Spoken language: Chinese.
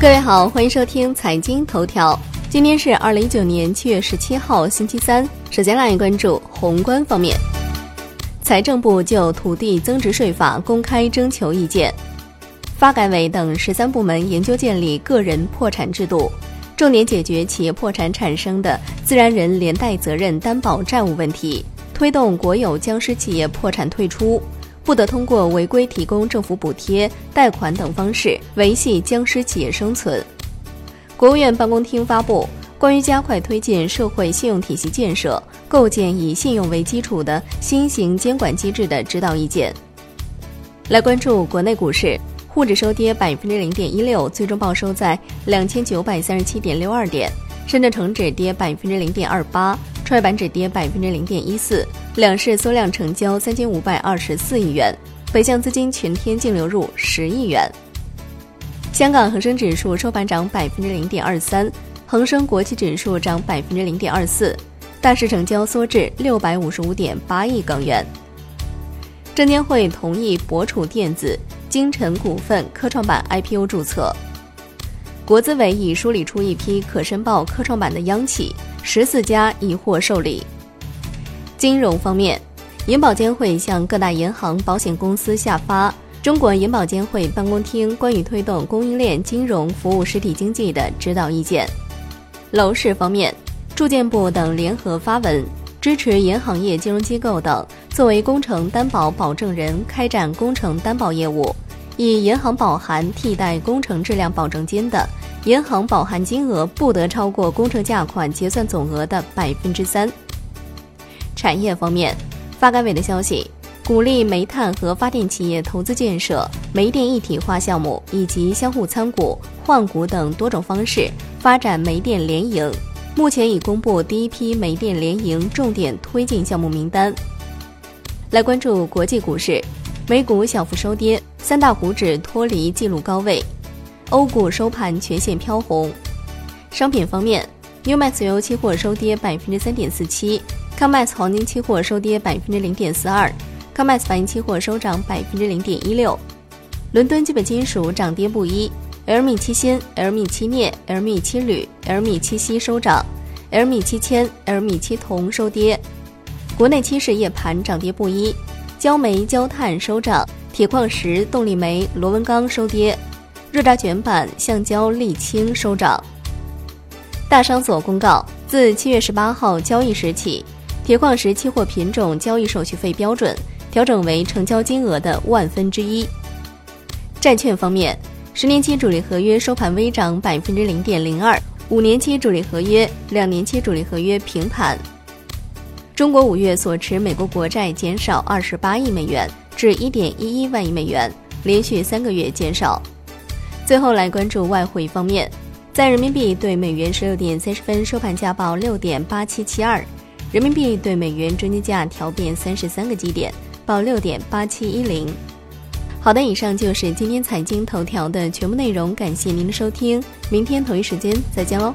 各位好，欢迎收听财经头条。今天是二零一九年七月十七号，星期三。首先来关注宏观方面，财政部就土地增值税法公开征求意见，发改委等十三部门研究建立个人破产制度，重点解决企业破产产生的自然人连带责任担保债务问题，推动国有僵尸企业破产退出。不得通过违规提供政府补贴、贷款等方式维系僵尸企业生存。国务院办公厅发布《关于加快推进社会信用体系建设、构建以信用为基础的新型监管机制的指导意见》。来关注国内股市，沪指收跌百分之零点一六，最终报收在两千九百三十七点六二点；深圳成指跌百分之零点二八。创业板指跌百分之零点一四，两市缩量成交三千五百二十四亿元，北向资金全天净流入十亿元。香港恒生指数收盘涨百分之零点二三，恒生国际指数涨百分之零点二四，大市成交缩至六百五十五点八亿港元。证监会同意博楚电子、精晨股份科创板 IPO 注册。国资委已梳理出一批可申报科创板的央企。十四家已获受理。金融方面，银保监会向各大银行、保险公司下发《中国银保监会办公厅关于推动供应链金融服务实体经济的指导意见》。楼市方面，住建部等联合发文，支持银行业金融机构等作为工程担保保证人开展工程担保业务，以银行保函替代工程质量保证金的。银行保函金额不得超过工程价款结算总额的百分之三。产业方面，发改委的消息，鼓励煤炭和发电企业投资建设煤电一体化项目，以及相互参股、换股等多种方式发展煤电联营。目前已公布第一批煤电联营重点推进项目名单。来关注国际股市，美股小幅收跌，三大股指脱离纪录高位。欧股收盘全线飘红。商品方面，Umax 油期货收跌百分之三点四七，Comex 黄金期货收跌百分之零点四二，Comex 白银期货收涨百分之零点一六。伦敦基本金属涨跌不一，LME 七锌、LME 七镍、LME 七铝、LME 七锡收涨，LME 七铅、LME 七铜收跌。国内期市夜盘涨跌不一，焦煤、焦炭收涨，铁矿石、动力煤、螺纹钢收跌。热轧卷板、橡胶、沥青收涨。大商所公告，自七月十八号交易时起，铁矿石期货品种交易手续费标准调整为成交金额的万分之一。债券方面，十年期主力合约收盘微涨百分之零点零二，五年期主力合约、两年期主力合约平盘。中国五月所持美国国债减少二十八亿美元，至一点一一万亿美元，连续三个月减少。最后来关注外汇方面，在人民币对美元十六点三十分收盘价报六点八七七二，人民币对美元中间价调变三十三个基点，报六点八七一零。好的，以上就是今天财经头条的全部内容，感谢您的收听，明天同一时间再见喽。